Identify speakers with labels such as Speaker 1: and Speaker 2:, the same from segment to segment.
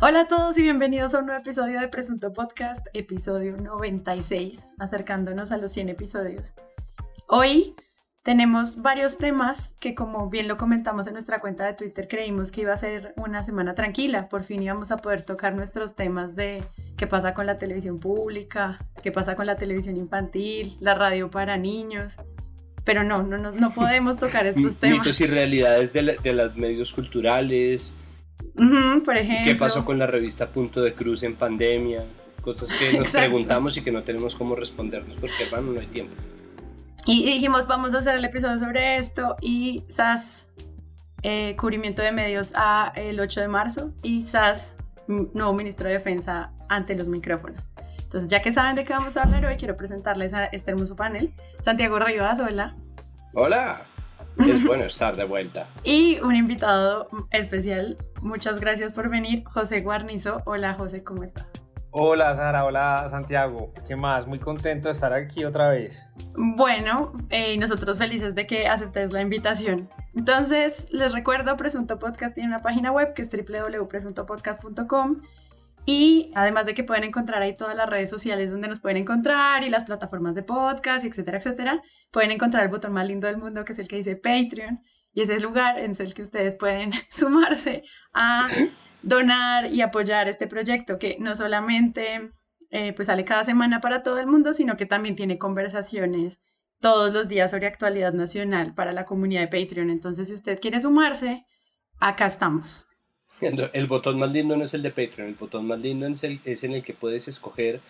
Speaker 1: Hola a todos y bienvenidos a un nuevo episodio de Presunto Podcast, episodio 96, acercándonos a los 100 episodios. Hoy tenemos varios temas que como bien lo comentamos en nuestra cuenta de Twitter, creímos que iba a ser una semana tranquila, por fin íbamos a poder tocar nuestros temas de qué pasa con la televisión pública, qué pasa con la televisión infantil, la radio para niños, pero no, no, no, no podemos tocar estos temas.
Speaker 2: Mitos y realidades de, de los medios culturales,
Speaker 1: por ejemplo.
Speaker 2: ¿Qué pasó con la revista Punto de Cruz en pandemia? Cosas que nos preguntamos y que no tenemos cómo respondernos porque, hermano, no hay tiempo.
Speaker 1: Y dijimos, vamos a hacer el episodio sobre esto y SAS, eh, cubrimiento de medios a el 8 de marzo y SAS, nuevo ministro de Defensa ante los micrófonos. Entonces, ya que saben de qué vamos a hablar hoy, quiero presentarles a este hermoso panel. Santiago Rivas, hola.
Speaker 2: Hola. Es bueno estar de vuelta.
Speaker 1: y un invitado especial. Muchas gracias por venir, José Guarnizo. Hola, José, ¿cómo estás?
Speaker 3: Hola Sara, hola Santiago, ¿qué más? Muy contento de estar aquí otra vez.
Speaker 1: Bueno, eh, nosotros felices de que aceptes la invitación. Entonces, les recuerdo, Presunto Podcast tiene una página web que es www.presuntopodcast.com y además de que pueden encontrar ahí todas las redes sociales donde nos pueden encontrar y las plataformas de podcast, etcétera, etcétera, pueden encontrar el botón más lindo del mundo que es el que dice Patreon y ese es el lugar en el que ustedes pueden sumarse a donar y apoyar este proyecto que no solamente eh, pues sale cada semana para todo el mundo, sino que también tiene conversaciones todos los días sobre actualidad nacional para la comunidad de Patreon. Entonces, si usted quiere sumarse, acá estamos.
Speaker 2: El botón más lindo no es el de Patreon, el botón más lindo es, el, es en el que puedes escoger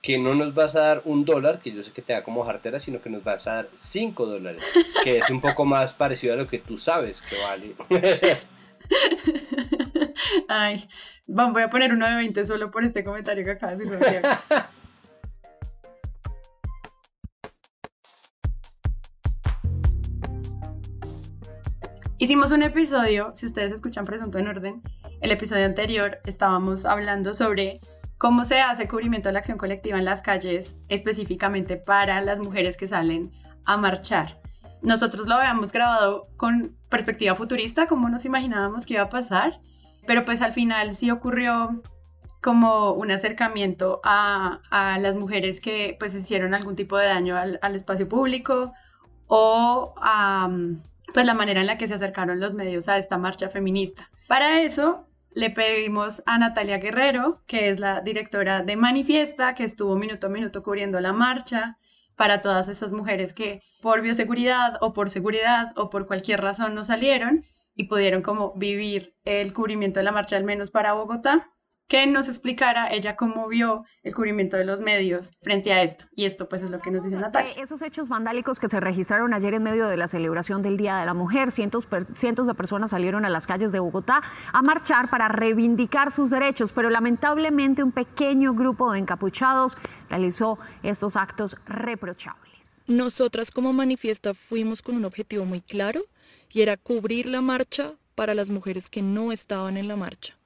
Speaker 2: que no nos vas a dar un dólar, que yo sé que te da como jartera, sino que nos vas a dar cinco dólares, que es un poco más parecido a lo que tú sabes que vale.
Speaker 1: Ay, voy a poner uno de 20 solo por este comentario que acabas de decir. Hicimos un episodio, si ustedes escuchan Presunto en Orden, el episodio anterior estábamos hablando sobre cómo se hace cubrimiento de la acción colectiva en las calles, específicamente para las mujeres que salen a marchar. Nosotros lo habíamos grabado con perspectiva futurista, como nos imaginábamos que iba a pasar, pero pues al final sí ocurrió como un acercamiento a, las mujeres que pues hicieron algún tipo de daño al, al espacio público o a pues la manera en la que se acercaron los medios a esta marcha feminista. Para eso le pedimos a Natalia Guerrero, que es la directora de Manifiesta, que estuvo minuto a minuto cubriendo la marcha para todas estas mujeres que por bioseguridad o por seguridad o por cualquier razón no salieron y pudieron como vivir el cubrimiento de la marcha al menos para Bogotá que nos explicara ella cómo vio el cubrimiento de los medios frente a esto. Y esto pues es lo que nos dice Natalia.
Speaker 4: Esos hechos vandálicos que se registraron ayer en medio de la celebración del Día de la Mujer, cientos, cientos de personas salieron a las calles de Bogotá a marchar para reivindicar sus derechos, pero lamentablemente un pequeño grupo de encapuchados realizó estos actos reprochables.
Speaker 5: Nosotras como manifiesta fuimos con un objetivo muy claro y era cubrir la marcha para las mujeres que no estaban en la marcha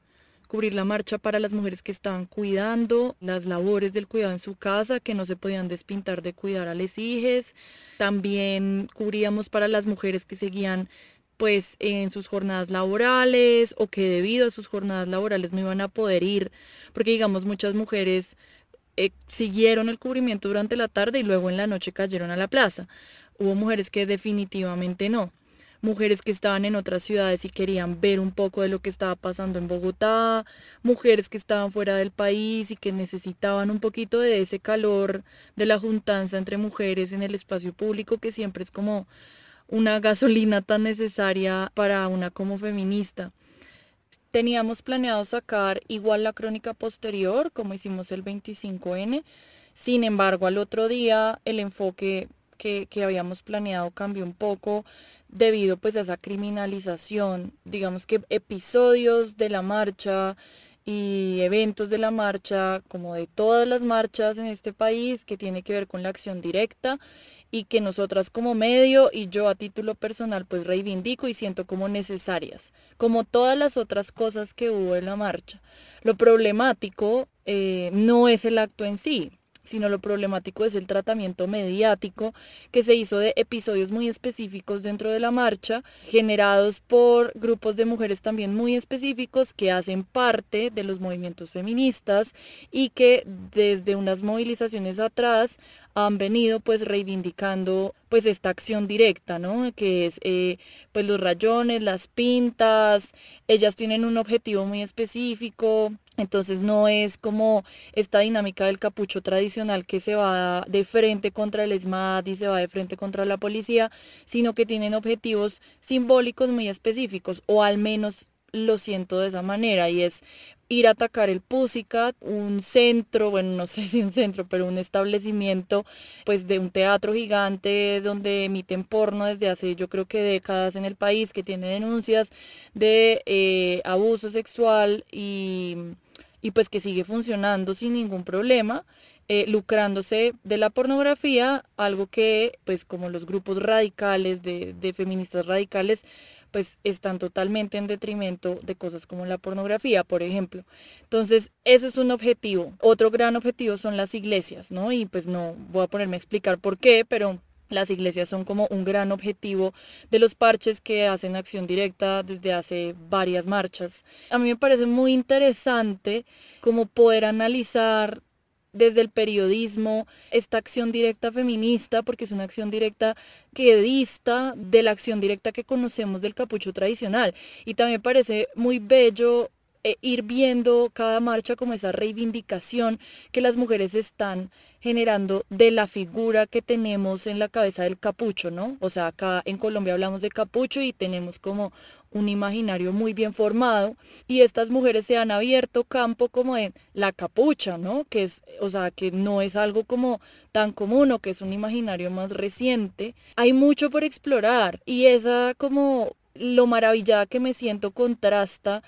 Speaker 5: cubrir la marcha para las mujeres que estaban cuidando, las labores del cuidado en su casa, que no se podían despintar de cuidar a las hijas. También cubríamos para las mujeres que seguían pues en sus jornadas laborales o que debido a sus jornadas laborales no iban a poder ir, porque digamos muchas mujeres eh, siguieron el cubrimiento durante la tarde y luego en la noche cayeron a la plaza. Hubo mujeres que definitivamente no mujeres que estaban en otras ciudades y querían ver un poco de lo que estaba pasando en Bogotá, mujeres que estaban fuera del país y que necesitaban un poquito de ese calor de la juntanza entre mujeres en el espacio público que siempre es como una gasolina tan necesaria para una como feminista. Teníamos planeado sacar igual la crónica posterior, como hicimos el 25N. Sin embargo, al otro día el enfoque que, que, habíamos planeado cambió un poco debido pues a esa criminalización, digamos que episodios de la marcha y eventos de la marcha, como de todas las marchas en este país, que tiene que ver con la acción directa y que nosotras como medio y yo a título personal pues reivindico y siento como necesarias, como todas las otras cosas que hubo en la marcha. Lo problemático eh, no es el acto en sí, sino lo problemático es el tratamiento mediático que se hizo de episodios muy específicos dentro de la marcha, generados por grupos de mujeres también muy específicos que hacen parte de los movimientos feministas y que desde unas movilizaciones atrás han venido pues reivindicando pues esta acción directa, ¿no? Que es eh, pues los rayones, las pintas, ellas tienen un objetivo muy específico, entonces no es como esta dinámica del capucho tradicional que se va de frente contra el ESMAD y se va de frente contra la policía, sino que tienen objetivos simbólicos muy específicos, o al menos lo siento de esa manera, y es ir a atacar el Pussycat, un centro, bueno, no sé si un centro, pero un establecimiento pues de un teatro gigante donde emiten porno desde hace yo creo que décadas en el país, que tiene denuncias de eh, abuso sexual y, y pues que sigue funcionando sin ningún problema. Eh, lucrándose de la pornografía, algo que pues como los grupos radicales de, de feministas radicales pues están totalmente en detrimento de cosas como la pornografía, por ejemplo. Entonces, eso es un objetivo. Otro gran objetivo son las iglesias, ¿no? Y pues no voy a ponerme a explicar por qué, pero las iglesias son como un gran objetivo de los parches que hacen acción directa desde hace varias marchas. A mí me parece muy interesante como poder analizar desde el periodismo esta acción directa feminista, porque es una acción directa que dista de la acción directa que conocemos del capucho tradicional. Y también parece muy bello eh, ir viendo cada marcha como esa reivindicación que las mujeres están generando de la figura que tenemos en la cabeza del capucho, ¿no? O sea, acá en Colombia hablamos de capucho y tenemos como un imaginario muy bien formado y estas mujeres se han abierto campo como en la capucha, ¿no? Que es, o sea, que no es algo como tan común o que es un imaginario más reciente. Hay mucho por explorar y esa como lo maravillada que me siento contrasta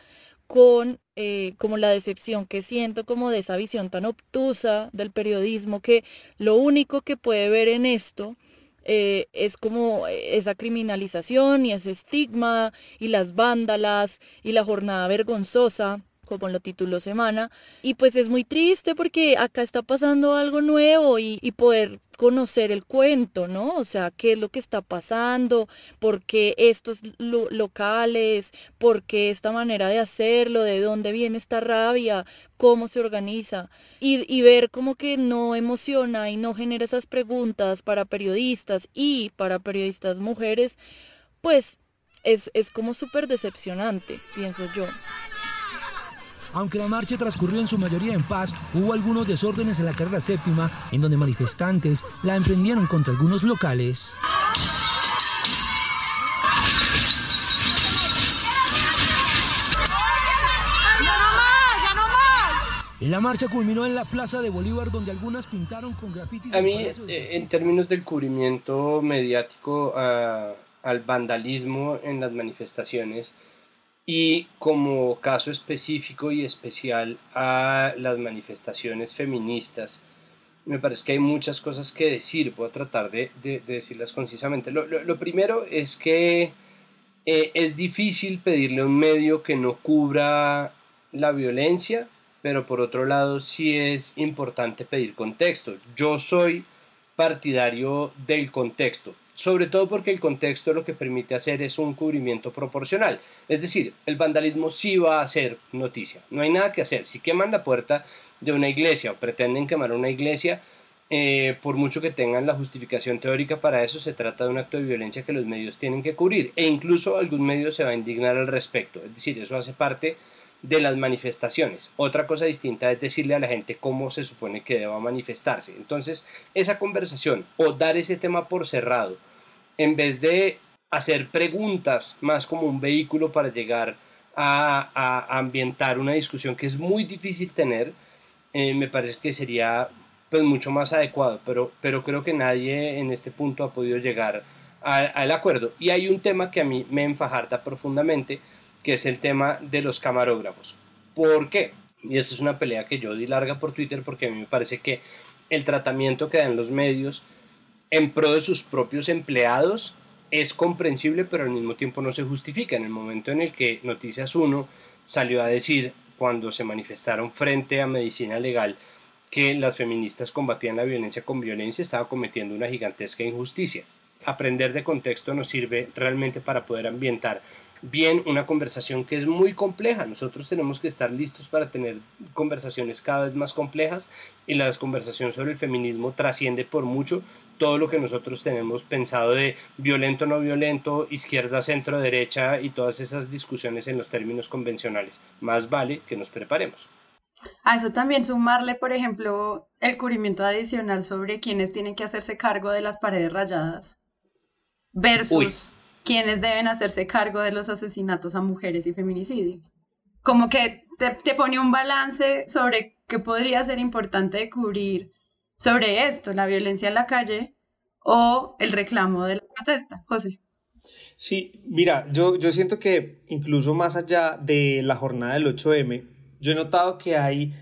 Speaker 5: con eh, como la decepción que siento como de esa visión tan obtusa del periodismo que lo único que puede ver en esto eh, es como esa criminalización y ese estigma y las vándalas y la jornada vergonzosa como lo tituló Semana. Y pues es muy triste porque acá está pasando algo nuevo y, poder conocer el cuento, ¿no? O sea, qué es lo que está pasando, por qué estos locales, por qué esta manera de hacerlo, de dónde viene esta rabia, cómo se organiza. Y, ver como que no emociona y no genera esas preguntas para periodistas y para periodistas mujeres, pues es, es como súper decepcionante, pienso yo.
Speaker 6: Aunque la marcha transcurrió en su mayoría en paz, hubo algunos desórdenes en la carrera séptima, en donde manifestantes la emprendieron contra algunos locales. La marcha culminó en la Plaza de Bolívar, donde algunas pintaron con grafitis.
Speaker 2: A mí, eh, en términos del cubrimiento mediático ah, al vandalismo en las manifestaciones, y como caso específico y especial a las manifestaciones feministas, me parece que hay muchas cosas que decir, voy a tratar de, decirlas concisamente. Lo, primero es que eh, es difícil pedirle a un medio que no cubra la violencia, pero por otro lado sí es importante pedir contexto. Yo soy partidario del contexto sobre todo porque el contexto lo que permite hacer es un cubrimiento proporcional. Es decir, el vandalismo sí va a ser noticia, no hay nada que hacer. Si queman la puerta de una iglesia o pretenden quemar una iglesia, eh, por mucho que tengan la justificación teórica para eso, se trata de un acto de violencia que los medios tienen que cubrir e incluso algún medio se va a indignar al respecto. Es decir, eso hace parte de las manifestaciones. Otra cosa distinta es decirle a la gente cómo se supone que deba manifestarse. Entonces, esa conversación o dar ese tema por cerrado, en vez de hacer preguntas más como un vehículo para llegar a, ambientar una discusión que es muy difícil tener, eh, me parece que sería pues mucho más adecuado, pero, pero creo que nadie en este punto ha podido llegar al acuerdo. Y hay un tema que a mí me enfajarta profundamente, que es el tema de los camarógrafos. ¿Por qué? Y esta es una pelea que yo di larga por Twitter porque a mí me parece que el tratamiento que dan los medios en pro de sus propios empleados es comprensible, pero al mismo tiempo no se justifica. En el momento en el que Noticias 1 salió a decir, cuando se manifestaron frente a Medicina Legal, que las feministas combatían la violencia con violencia, estaba cometiendo una gigantesca injusticia. Aprender de contexto nos sirve realmente para poder ambientar bien una conversación que es muy compleja. Nosotros tenemos que estar listos para tener conversaciones cada vez más complejas y la conversación sobre el feminismo trasciende por mucho todo lo que nosotros tenemos pensado de violento, no violento, izquierda, centro, derecha y todas esas discusiones en los términos convencionales. Más vale que nos preparemos.
Speaker 1: A eso también sumarle, por ejemplo, el cubrimiento adicional sobre quienes tienen que hacerse cargo de las paredes rayadas versus quienes deben hacerse cargo de los asesinatos a mujeres y feminicidios. Como que te, te pone un balance sobre qué podría ser importante cubrir sobre esto, la violencia en la calle o el reclamo de la protesta. José.
Speaker 3: Sí, mira, yo, yo siento que incluso más allá de la jornada del 8M, yo he notado que hay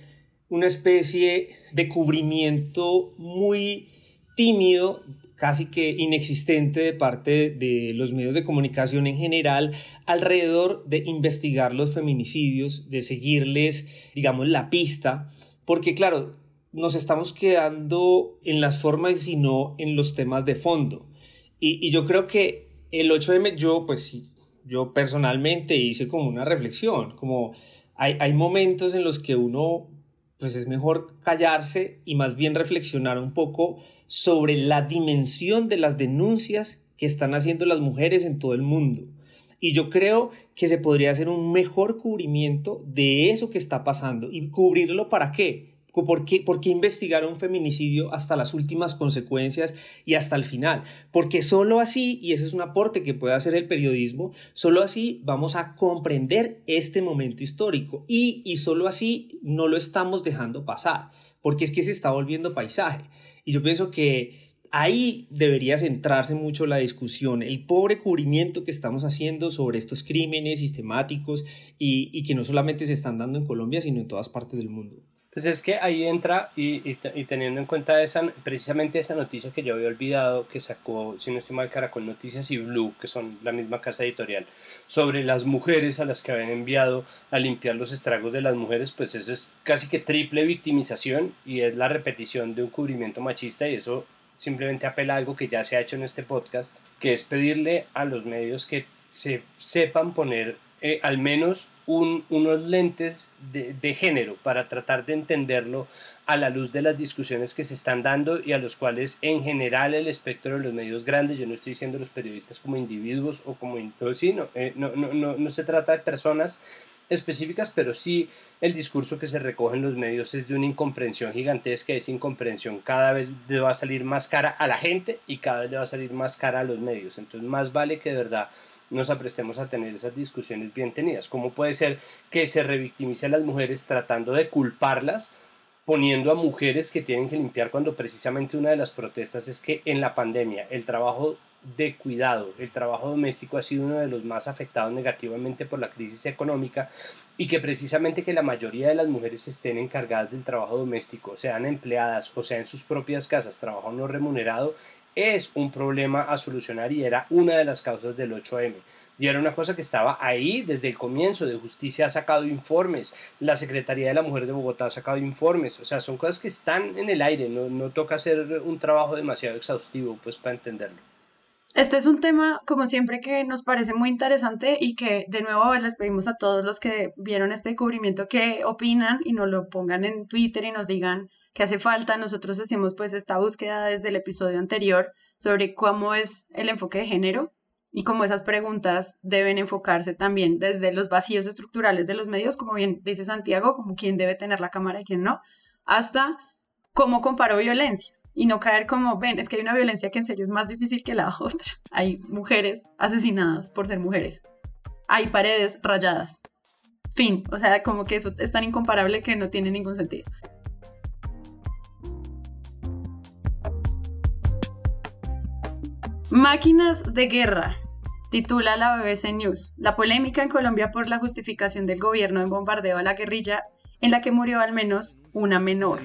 Speaker 3: una especie de cubrimiento muy tímido, casi que inexistente de parte de los medios de comunicación en general alrededor de investigar los feminicidios, de seguirles, digamos, la pista, porque claro, nos estamos quedando en las formas y no en los temas de fondo. Y, yo creo que el 8M, yo pues yo personalmente hice como una reflexión, como hay, hay momentos en los que uno pues es mejor callarse y más bien reflexionar un poco sobre la dimensión de las denuncias que están haciendo las mujeres en todo el mundo. Y yo creo que se podría hacer un mejor cubrimiento de eso que está pasando. ¿Y cubrirlo para qué? ¿Por qué, ¿Por qué, investigar un feminicidio hasta las últimas consecuencias y hasta el final? Porque solo así, y ese es un aporte que puede hacer el periodismo, solo así vamos a comprender este momento histórico y, y solo así no lo estamos dejando pasar, porque es que se está volviendo paisaje. Y yo pienso que ahí debería centrarse mucho la discusión, el pobre cubrimiento que estamos haciendo sobre estos crímenes sistemáticos y, y que no solamente se están dando en Colombia, sino en todas partes del mundo.
Speaker 2: Pues es que ahí entra, y, teniendo en cuenta esa, precisamente esa noticia que yo había olvidado, que sacó, si no estoy mal, Caracol Noticias y Blue, que son la misma casa editorial, sobre las mujeres a las que habían enviado a limpiar los estragos de las mujeres, pues eso es casi que triple victimización y es la repetición de un cubrimiento machista y eso simplemente apela a algo que ya se ha hecho en este podcast, que es pedirle a los medios que se sepan poner eh, al menos unos lentes de, género para tratar de entenderlo a la luz de las discusiones que se están dando y a los cuales en general el espectro de los medios grandes, yo no estoy diciendo los periodistas como individuos o como... Sí, eh, no, no, no, no se trata de personas específicas, pero sí el discurso que se recoge en los medios es de una incomprensión gigantesca, esa incomprensión cada vez le va a salir más cara a la gente y cada vez le va a salir más cara a los medios, entonces más vale que de verdad nos aprestemos a tener esas discusiones bien tenidas. ¿Cómo puede ser que se revictimice a las mujeres tratando de culparlas, poniendo a mujeres que tienen que limpiar cuando precisamente una de las protestas es que en la pandemia el trabajo de cuidado, el trabajo doméstico ha sido uno de los más afectados negativamente por la crisis económica y que precisamente que la mayoría de las mujeres estén encargadas del trabajo doméstico, sean empleadas o sea en sus propias casas, trabajo no remunerado, es un problema a solucionar y era una de las causas del 8M. Y era una cosa que estaba ahí desde el comienzo. De Justicia ha sacado informes, la Secretaría de la Mujer de Bogotá ha sacado informes. O sea, son cosas que están en el aire. No, no toca hacer un trabajo demasiado exhaustivo pues para entenderlo.
Speaker 1: Este es un tema, como siempre, que nos parece muy interesante y que de nuevo les pedimos a todos los que vieron este cubrimiento que opinan y nos lo pongan en Twitter y nos digan qué hace falta. Nosotros hacemos pues esta búsqueda desde el episodio anterior sobre cómo es el enfoque de género y cómo esas preguntas deben enfocarse también desde los vacíos estructurales de los medios, como bien dice Santiago, como quién debe tener la cámara y quién no, hasta cómo comparo violencias y no caer como, ven, es que hay una violencia que en serio es más difícil que la otra. Hay mujeres asesinadas por ser mujeres. Hay paredes rayadas. Fin, o sea, como que eso es tan incomparable que no tiene ningún sentido. Máquinas de guerra, titula la BBC News. La polémica en Colombia por la justificación del gobierno en bombardeo a la guerrilla en la que murió al menos una menor.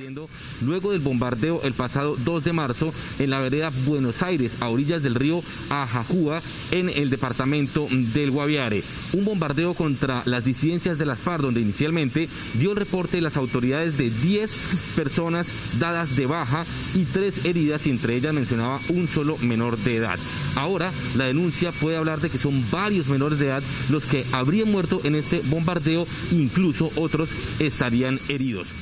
Speaker 7: Luego del bombardeo el pasado 2 de marzo en la vereda Buenos Aires, a orillas del río Ajajúa, en el departamento del Guaviare. Un bombardeo contra las disidencias de las FARC, donde inicialmente dio el reporte las autoridades de 10 personas dadas de baja y 3 heridas, y entre ellas mencionaba un solo menor de edad. Ahora, la denuncia puede hablar de que son varios menores de edad los que habrían muerto en este bombardeo, incluso otros estarían heridos.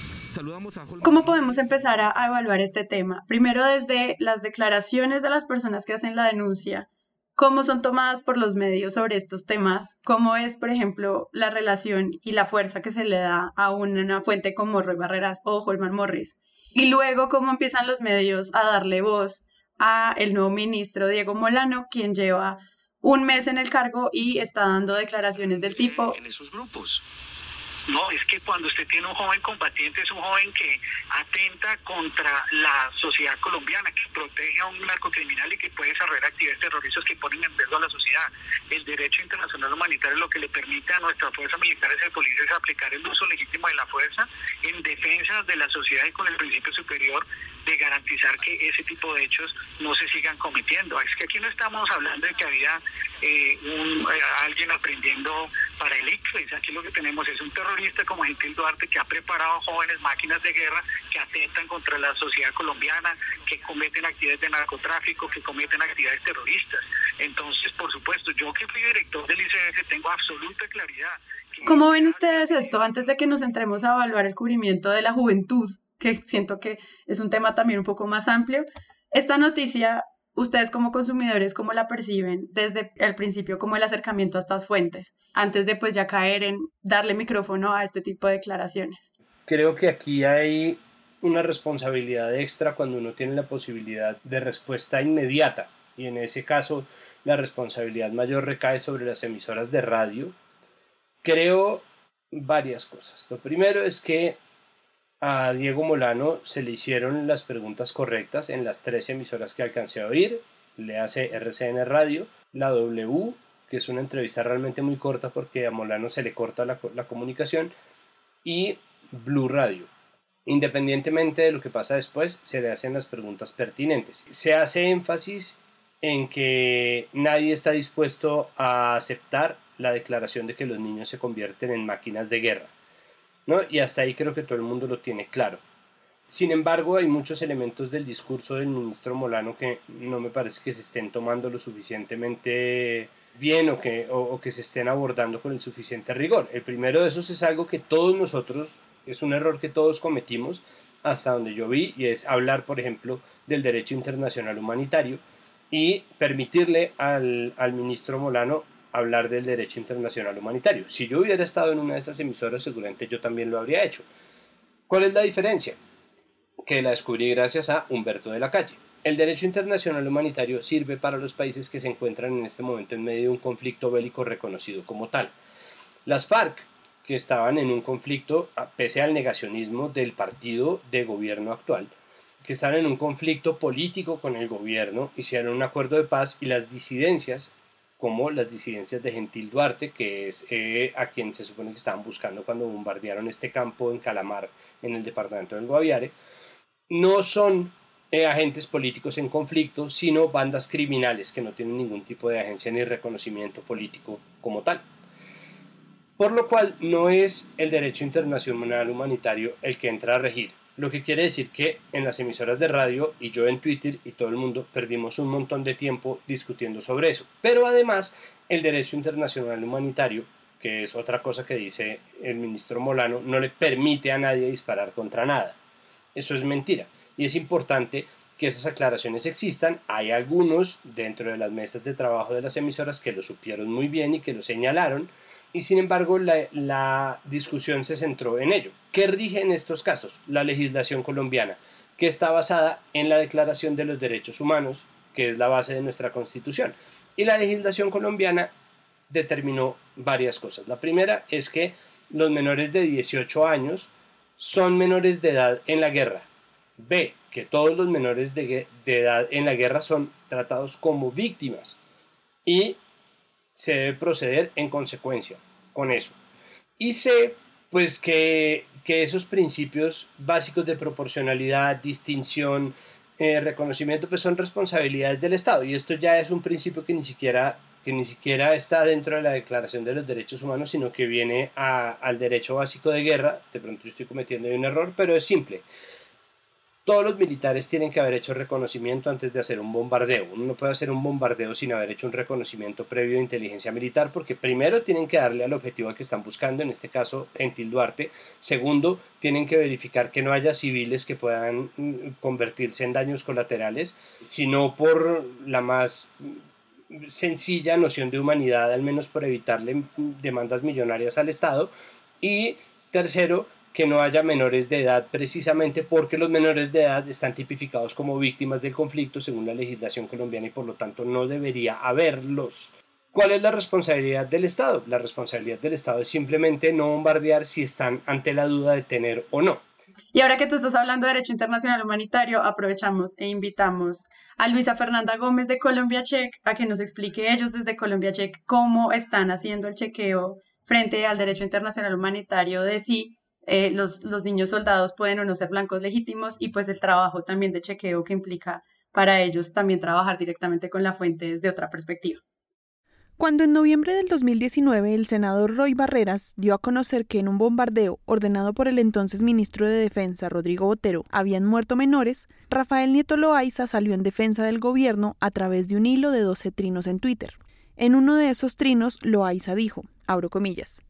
Speaker 1: ¿Cómo podemos empezar a, evaluar este tema? Primero desde las declaraciones de las personas que hacen la denuncia, cómo son tomadas por los medios sobre estos temas, cómo es, por ejemplo, la relación y la fuerza que se le da a una fuente como Roy Barreras o Holman Morris, y luego cómo empiezan los medios a darle voz a el nuevo ministro Diego Molano, quien lleva un mes en el cargo y está dando declaraciones del tipo.
Speaker 8: En esos grupos no, es que cuando usted tiene un joven combatiente es un joven que atenta contra la sociedad colombiana, que protege a un narcocriminal y que puede desarrollar actividades terroristas que ponen en riesgo a la sociedad. El derecho internacional humanitario lo que le permite a nuestras fuerzas militares y policías es aplicar el uso legítimo de la fuerza en defensa de la sociedad y con el principio superior de garantizar que ese tipo de hechos no se sigan cometiendo. Es que aquí no estamos hablando de que había eh, un, eh, alguien aprendiendo para el ICFES, aquí lo que tenemos es un terrorista como Gentil Duarte que ha preparado jóvenes máquinas de guerra que atentan contra la sociedad colombiana, que cometen actividades de narcotráfico, que cometen actividades terroristas. Entonces, por supuesto, yo que fui director del ICF tengo absoluta claridad.
Speaker 1: ¿Cómo ven ustedes esto antes de que nos entremos a evaluar el cubrimiento de la juventud? Que siento que es un tema también un poco más amplio. Esta noticia, ustedes como consumidores, ¿cómo la perciben desde el principio, como el acercamiento a estas fuentes, antes de pues ya caer en darle micrófono a este tipo de declaraciones?
Speaker 2: Creo que aquí hay una responsabilidad extra cuando uno tiene la posibilidad de respuesta inmediata y en ese caso la responsabilidad mayor recae sobre las emisoras de radio. Creo varias cosas. Lo primero es que a Diego Molano se le hicieron las preguntas correctas en las tres emisoras que alcancé a oír. Le hace RCN Radio, la W, que es una entrevista realmente muy corta porque a Molano se le corta la, la comunicación, y Blue Radio. Independientemente de lo que pasa después, se le hacen las preguntas pertinentes. Se hace énfasis en que nadie está dispuesto a aceptar la declaración de que los niños se convierten en máquinas de guerra. ¿No? Y hasta ahí creo que todo el mundo lo tiene claro. Sin embargo, hay muchos elementos del discurso del ministro Molano que no me parece que se estén tomando lo suficientemente bien o que, o, que se estén abordando con el suficiente rigor. El primero de esos es algo que todos nosotros, es un error que todos cometimos hasta donde yo vi, y es hablar, por ejemplo, del derecho internacional humanitario y permitirle al, al ministro Molano hablar del derecho internacional humanitario. Si yo hubiera estado en una de esas emisoras, seguramente yo también lo habría hecho. ¿Cuál es la diferencia? Que la descubrí gracias a Humberto de la Calle. El derecho internacional humanitario sirve para los países que se encuentran en este momento en medio de un conflicto bélico reconocido como tal. Las FARC, que estaban en un conflicto, pese al negacionismo del partido de gobierno actual, que están en un conflicto político con el gobierno, hicieron un acuerdo de paz y las disidencias como las disidencias de Gentil Duarte, que es eh, a quien se supone que estaban buscando cuando bombardearon este campo en Calamar, en el departamento del Guaviare, no son eh, agentes políticos en conflicto, sino bandas criminales que no tienen ningún tipo de agencia ni reconocimiento político como tal. Por lo cual no es el derecho internacional humanitario el que entra a regir, lo que quiere decir que en las emisoras de radio y yo en Twitter y todo el mundo perdimos un montón de tiempo discutiendo sobre eso. Pero además el derecho internacional humanitario, que es otra cosa que dice el ministro Molano, no le permite a nadie disparar contra nada. Eso es mentira. Y es importante que esas aclaraciones existan. Hay algunos dentro de las mesas de trabajo de las emisoras que lo supieron muy bien y que lo señalaron y sin embargo la, discusión se centró en ello. ¿Qué rige en estos casos? La legislación colombiana, que está basada en la Declaración de los Derechos Humanos, que es la base de nuestra Constitución. Y la legislación colombiana determinó varias cosas. La primera es que los menores de 18 años son menores de edad en la guerra. B, que todos los menores de, de edad en la guerra son tratados como víctimas. Y se debe proceder en consecuencia con eso. Y sé, pues, que, que esos principios básicos de proporcionalidad, distinción, eh, reconocimiento, pues son responsabilidades del Estado. Y esto ya es un principio que ni siquiera que ni siquiera está dentro de la Declaración de los Derechos Humanos, sino que viene al derecho básico de guerra. De pronto estoy cometiendo un error, pero es simple. Todos los militares tienen que haber hecho reconocimiento antes de hacer un bombardeo. Uno no puede hacer un bombardeo sin haber hecho un reconocimiento previo de inteligencia militar, porque primero tienen que darle al objetivo que están buscando, en este caso en Duarte. Segundo, tienen que verificar que no haya civiles que puedan mm, convertirse en daños colaterales, sino por la más sencilla noción de humanidad, al menos por evitarle demandas millonarias al Estado. Y tercero, que no haya menores de edad precisamente porque los menores de edad están tipificados como víctimas del conflicto según la legislación colombiana y por lo tanto no debería haberlos. ¿Cuál es la responsabilidad del Estado? La responsabilidad del Estado es simplemente no bombardear si están ante la duda de tener o no.
Speaker 1: Y ahora que tú estás hablando de derecho internacional humanitario, aprovechamos e invitamos a Luisa Fernanda Gómez de Colombia Check a que nos explique ellos desde Colombia Check cómo están haciendo el chequeo frente al derecho internacional humanitario de si eh, los, los niños soldados pueden o no ser blancos legítimos y pues el trabajo también de chequeo que implica para ellos también trabajar directamente con la fuente desde otra perspectiva.
Speaker 9: Cuando en noviembre del 2019 el senador Roy Barreras dio a conocer que en un bombardeo ordenado por el entonces ministro de Defensa Rodrigo Botero habían muerto menores, Rafael Nieto Loaiza salió en defensa del gobierno a través de un hilo de 12 trinos en Twitter. En uno de esos trinos, Loaiza dijo, abro comillas,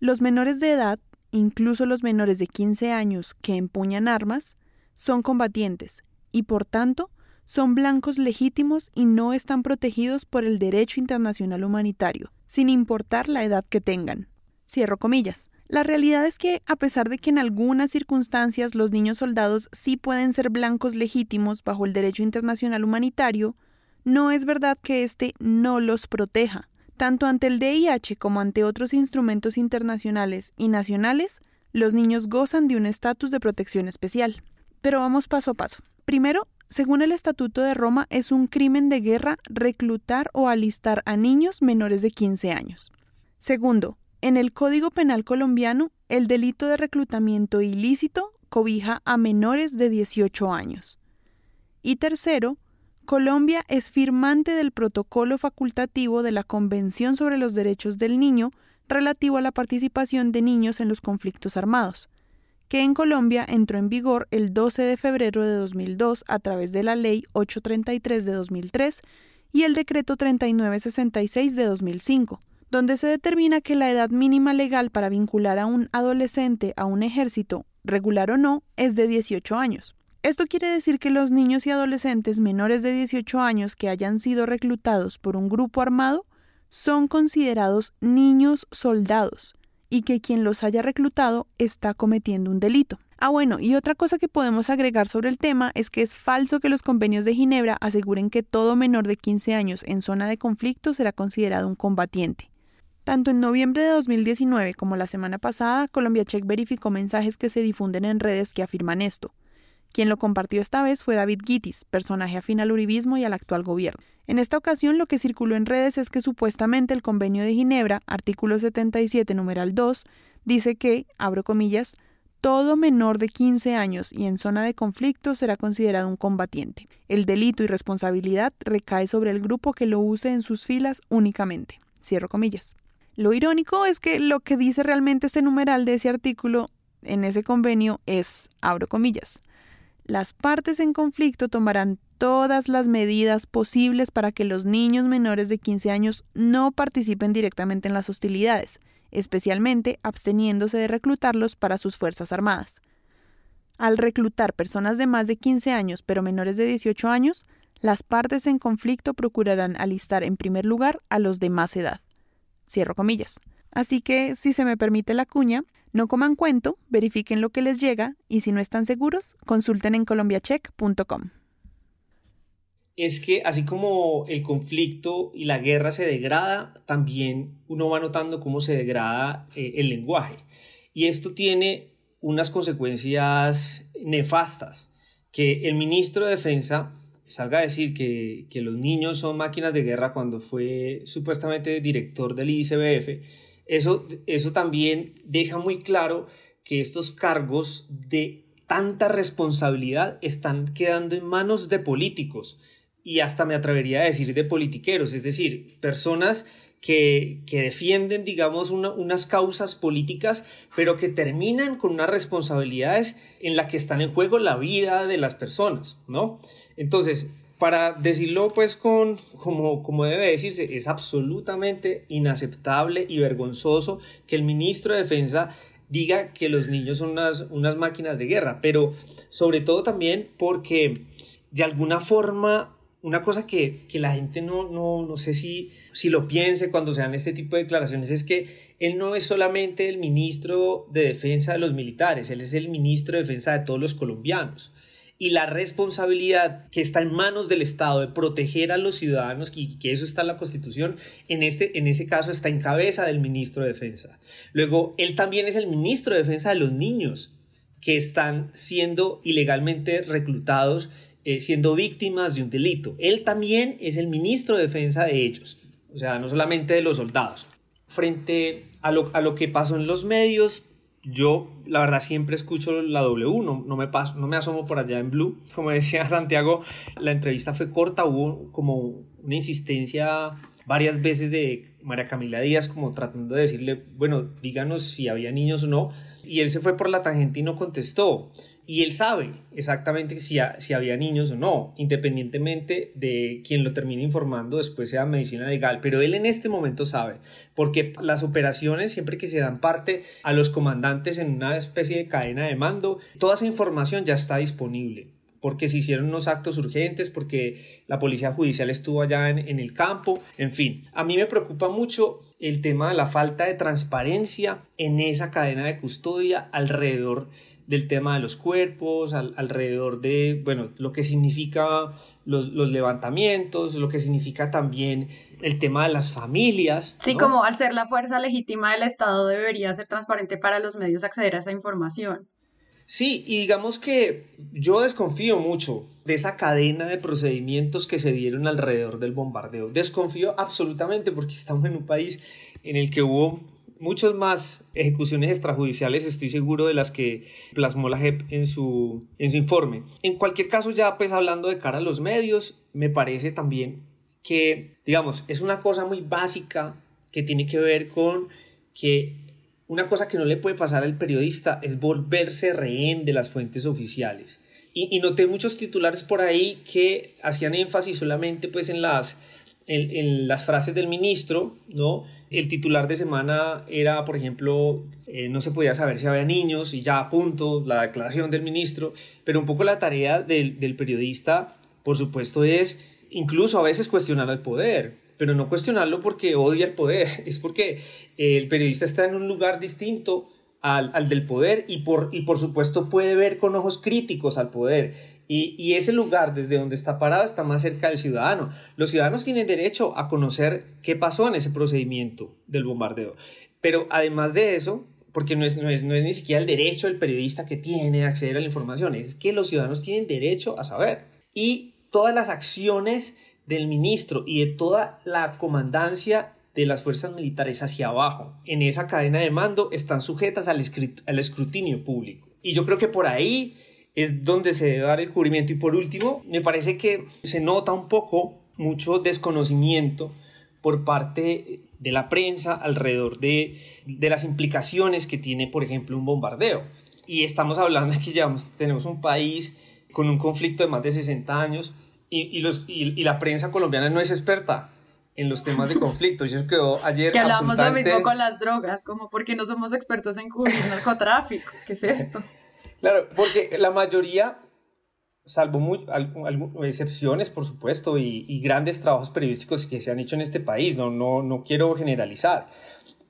Speaker 9: los menores de edad, incluso los menores de 15 años que empuñan armas, son combatientes y por tanto son blancos legítimos y no están protegidos por el derecho internacional humanitario, sin importar la edad que tengan. Cierro comillas. La realidad es que, a pesar de que en algunas circunstancias los niños soldados sí pueden ser blancos legítimos bajo el derecho internacional humanitario, no es verdad que éste no los proteja. Tanto ante el DIH como ante otros instrumentos internacionales y nacionales, los niños gozan de un estatus de protección especial. Pero vamos paso a paso. Primero, según el Estatuto de Roma, es un crimen de guerra reclutar o alistar a niños menores de 15 años. Segundo, en el Código Penal colombiano, el delito de reclutamiento ilícito cobija a menores de 18 años. Y tercero, Colombia es firmante del protocolo facultativo de la Convención sobre los Derechos del Niño relativo a la participación de niños en los conflictos armados, que en Colombia entró en vigor el 12 de febrero de 2002 a través de la Ley 833 de 2003 y el Decreto 3966 de 2005, donde se determina que la edad mínima legal para vincular a un adolescente a un ejército, regular o no, es de 18 años. Esto quiere decir que los niños y adolescentes menores de 18 años que hayan sido reclutados por un grupo armado son considerados niños soldados y que quien los haya reclutado está cometiendo un delito. Ah, bueno, y otra cosa que podemos agregar sobre el tema es que es falso que los convenios de Ginebra aseguren que todo menor de 15 años en zona de conflicto será considerado un combatiente. Tanto en noviembre de 2019 como la semana pasada, Colombia Check verificó mensajes que se difunden en redes que afirman esto. Quien lo compartió esta vez fue David Gitis, personaje afín al uribismo y al actual gobierno. En esta ocasión lo que circuló en redes es que supuestamente el Convenio de Ginebra, artículo 77, numeral 2, dice que, abro comillas, todo menor de 15 años y en zona de conflicto será considerado un combatiente. El delito y responsabilidad recae sobre el grupo que lo use en sus filas únicamente. Cierro comillas. Lo irónico es que lo que dice realmente este numeral de ese artículo en ese convenio es, abro comillas, las partes en conflicto tomarán todas las medidas posibles para que los niños menores de 15 años no participen directamente en las hostilidades, especialmente absteniéndose de reclutarlos para sus Fuerzas Armadas. Al reclutar personas de más de 15 años pero menores de 18 años, las partes en conflicto procurarán alistar en primer lugar a los de más edad. Cierro comillas. Así que, si se me permite la cuña, no coman cuento, verifiquen lo que les llega y si no están seguros, consulten en colombiacheck.com.
Speaker 3: Es que así como el conflicto y la guerra se degrada, también uno va notando cómo se degrada eh, el lenguaje. Y esto tiene unas consecuencias nefastas. Que el ministro de Defensa salga a decir que, que los niños son máquinas de guerra cuando fue supuestamente director del ICBF eso, eso también deja muy claro que estos cargos de tanta responsabilidad están quedando en manos de políticos y hasta me atrevería a decir de politiqueros, es decir, personas que, defienden, digamos, unas causas políticas, pero que terminan con unas responsabilidades en las que están en juego la vida de las personas, ¿no? Entonces, para decirlo pues con, como, como debe decirse, es absolutamente inaceptable y vergonzoso que el ministro de Defensa diga que los niños son unas, unas máquinas de guerra, pero sobre todo también porque de alguna forma una cosa que, la gente no, no, no sé si, si lo piense cuando se dan este tipo de declaraciones es que él no es solamente el ministro de defensa de los militares, él es el ministro de defensa de todos los colombianos. Y la responsabilidad que está en manos del Estado de proteger a los ciudadanos, y que eso está en la Constitución, en, este, en ese caso está en cabeza del ministro de Defensa. Luego, él también es el ministro de Defensa de los niños que están siendo ilegalmente reclutados eh, siendo víctimas de un delito. Él también es el ministro de defensa de ellos, o sea, no solamente de los soldados. Frente a lo, a lo que pasó en los medios, yo la verdad siempre escucho la W, no, no, me paso, no me asomo por allá en Blue. Como decía Santiago, la entrevista fue corta, hubo como una insistencia varias veces de María Camila Díaz como tratando de decirle, bueno, díganos si había niños o no. Y él se fue por la tangente y no contestó y él sabe exactamente si, si había niños o no, independientemente de quien lo termine informando después sea medicina legal, pero él en este momento sabe, porque las operaciones siempre que se dan parte a los comandantes en una especie de cadena de mando, toda esa información ya está disponible porque se hicieron unos actos urgentes, porque la policía judicial estuvo allá en, en, el campo, en fin. A mí me preocupa mucho el tema de la falta de transparencia en esa cadena de custodia alrededor del tema de los cuerpos, alrededor de, bueno, lo que significa los, levantamientos, lo que significa también el tema de las familias.
Speaker 1: Sí, como al ser la fuerza legítima del Estado debería ser transparente para los medios acceder a esa información.
Speaker 3: Sí, y digamos que yo desconfío mucho de esa cadena de procedimientos que se dieron alrededor del bombardeo. Desconfío absolutamente porque estamos en un país en el que hubo muchas más ejecuciones extrajudiciales, estoy seguro, de las que plasmó la JEP en su, en su informe. En cualquier caso, ya pues hablando de cara a los medios, me parece también que, digamos, es una cosa muy básica que tiene que ver con que una cosa que no le puede pasar al periodista es volverse rehén de las fuentes oficiales. Y, noté muchos titulares por ahí que hacían énfasis solamente pues en las, en las frases del ministro, ¿no? El titular de semana era, por ejemplo, eh, no se podía saber si había niños y ya a punto, la declaración del ministro, pero un poco la tarea del, periodista, por supuesto, es incluso a veces cuestionar al poder, pero no cuestionarlo porque odia el poder, es porque el periodista está en un lugar distinto al, al, del poder y por, y por supuesto puede ver con ojos críticos al poder y, ese lugar desde donde está parado está más cerca del ciudadano. Los ciudadanos tienen derecho a conocer qué pasó en ese procedimiento del bombardeo. Pero además de eso, porque no es, no es, no es ni siquiera el derecho del periodista que tiene acceder a la información, es que los ciudadanos tienen derecho a saber. Y todas las acciones del ministro y de toda la comandancia de las fuerzas militares hacia abajo en esa cadena de mando están sujetas al escrutinio público. Y yo creo que por ahí es donde se debe dar el cubrimiento. Y por último, me parece que se nota un poco mucho desconocimiento por parte de la prensa alrededor de, de las implicaciones que tiene, por ejemplo, un bombardeo. Y estamos hablando que ya tenemos un país con un conflicto de más de 60 años y, y los, y, la prensa colombiana no es experta en los temas de conflicto. Y eso quedó ayer.
Speaker 1: Que hablamos lo mismo con las drogas, como porque no somos expertos en cubrir narcotráfico. ¿Qué es esto?
Speaker 3: Claro, porque la mayoría, salvo muy, excepciones, por supuesto, y, grandes trabajos periodísticos que se han hecho en este país, no, no, no quiero generalizar,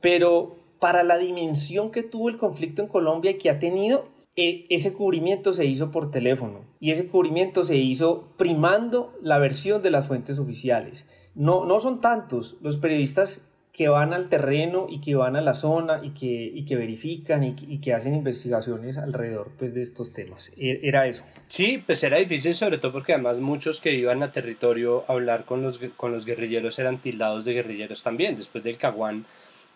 Speaker 3: pero para la dimensión que tuvo el conflicto en Colombia y que ha tenido, e, ese cubrimiento se hizo por teléfono y ese cubrimiento se hizo primando la versión de las fuentes oficiales. No, no son tantos los periodistas que van al terreno y que van a la zona y que, y que verifican y que, hacen investigaciones alrededor pues, de estos temas. E, era eso.
Speaker 2: Sí, pues era difícil sobre todo porque además muchos que iban a territorio a hablar con los, con los guerrilleros eran tildados de guerrilleros también. Después del Caguán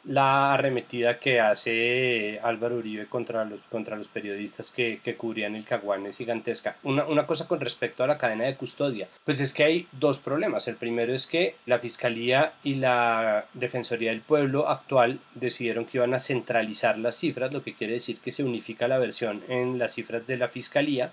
Speaker 2: la arremetida que hace Álvaro Uribe contra los, contra los periodistas que, que cubrían el Caguán es gigantesca. Una, una cosa con respecto a la cadena de custodia, pues es que hay dos problemas. El primero es que la Fiscalía y la Defensoría del Pueblo actual decidieron que iban a centralizar las cifras, lo que quiere decir que se unifica la versión en las cifras de la Fiscalía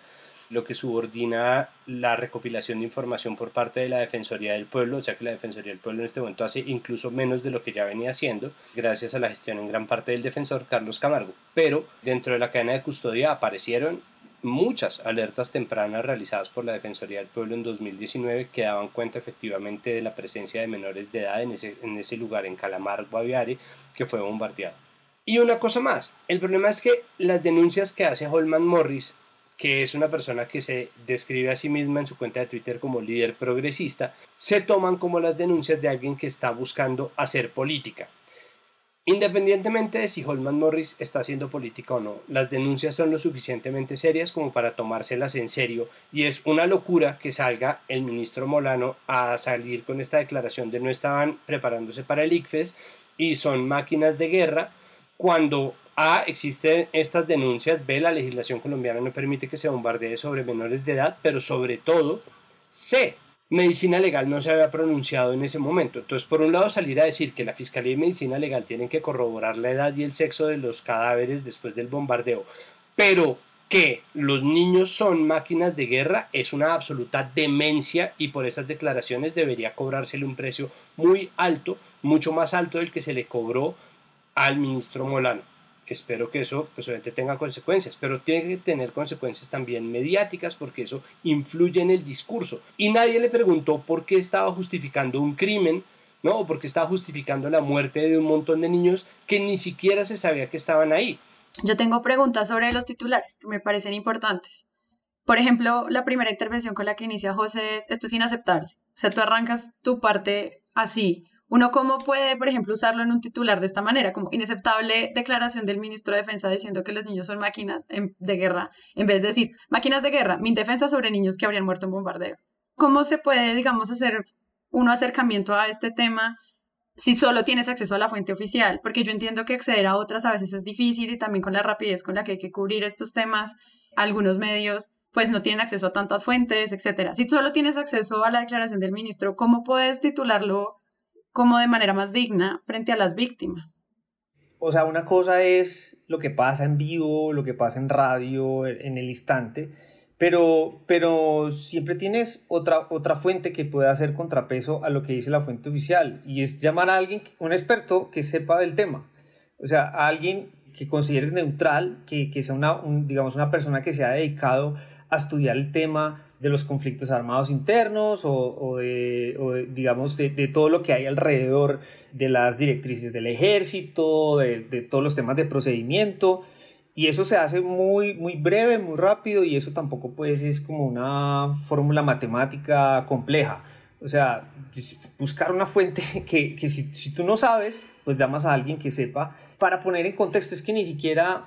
Speaker 2: lo que subordina la recopilación de información por parte de la Defensoría del Pueblo, o sea que la Defensoría del Pueblo en este momento hace incluso menos de lo que ya venía haciendo, gracias a la gestión en gran parte del defensor Carlos Camargo. Pero dentro de la cadena de custodia aparecieron muchas alertas tempranas realizadas por la Defensoría del Pueblo en 2019 que daban cuenta efectivamente de la presencia de menores de edad en ese, en ese lugar, en Calamar, Guaviare, que fue bombardeado. Y una cosa más, el problema es que las denuncias que hace Holman Morris que es una persona que se describe a sí misma en su cuenta de Twitter como líder progresista, se toman como las denuncias de alguien que está buscando hacer política. Independientemente de si Holman Morris está haciendo política o no, las denuncias son lo suficientemente serias como para tomárselas en serio y es una locura que salga el ministro Molano a salir con esta declaración de no estaban preparándose para el ICFES y son máquinas de guerra cuando a. Existen estas denuncias. B. La legislación colombiana no permite que se bombardee sobre menores de edad, pero sobre todo, C. Medicina legal no se había pronunciado en ese momento. Entonces, por un lado, salir a decir que la Fiscalía y Medicina Legal tienen que corroborar la edad y el sexo de los cadáveres después del bombardeo, pero que los niños son máquinas de guerra es una absoluta demencia y por esas declaraciones debería cobrársele un precio muy alto, mucho más alto del que se le cobró al ministro Molano espero que eso pues obviamente tenga consecuencias, pero tiene que tener consecuencias también mediáticas porque eso influye en el discurso. Y nadie le preguntó por qué estaba justificando un crimen, ¿no? O por qué estaba justificando la muerte de un montón de niños que ni siquiera se sabía que estaban ahí.
Speaker 1: Yo tengo preguntas sobre los titulares que me parecen importantes. Por ejemplo, la primera intervención con la que inicia José es, esto es inaceptable. O sea, tú arrancas tu parte así, uno cómo puede, por ejemplo, usarlo en un titular de esta manera, como inaceptable declaración del ministro de Defensa diciendo que los niños son máquinas de guerra, en vez de decir máquinas de guerra, mi defensa sobre niños que habrían muerto en bombardeo. ¿Cómo se puede, digamos, hacer un acercamiento a este tema si solo tienes acceso a la fuente oficial? Porque yo entiendo que acceder a otras a veces es difícil y también con la rapidez con la que hay que cubrir estos temas, algunos medios pues no tienen acceso a tantas fuentes, etcétera. Si solo tienes acceso a la declaración del ministro, ¿cómo puedes titularlo como de manera más digna frente a las víctimas.
Speaker 3: O sea, una cosa es lo que pasa en vivo, lo que pasa en radio, en el instante, pero, pero siempre tienes otra, otra fuente que puede hacer contrapeso a lo que dice la fuente oficial y es llamar a alguien, un experto que sepa del tema. O sea, a alguien que consideres neutral, que, que sea una, digamos, una persona que se ha dedicado a estudiar el tema, de los conflictos armados internos o, de, digamos, de, todo lo que hay alrededor de las directrices del ejército, de, todos los temas de procedimiento. Y eso se hace muy, muy breve, muy rápido y eso tampoco pues es como una fórmula matemática compleja. O sea, pues, buscar una fuente que, que si tú no sabes, pues llamas a alguien que sepa. Para poner en contexto, es que ni siquiera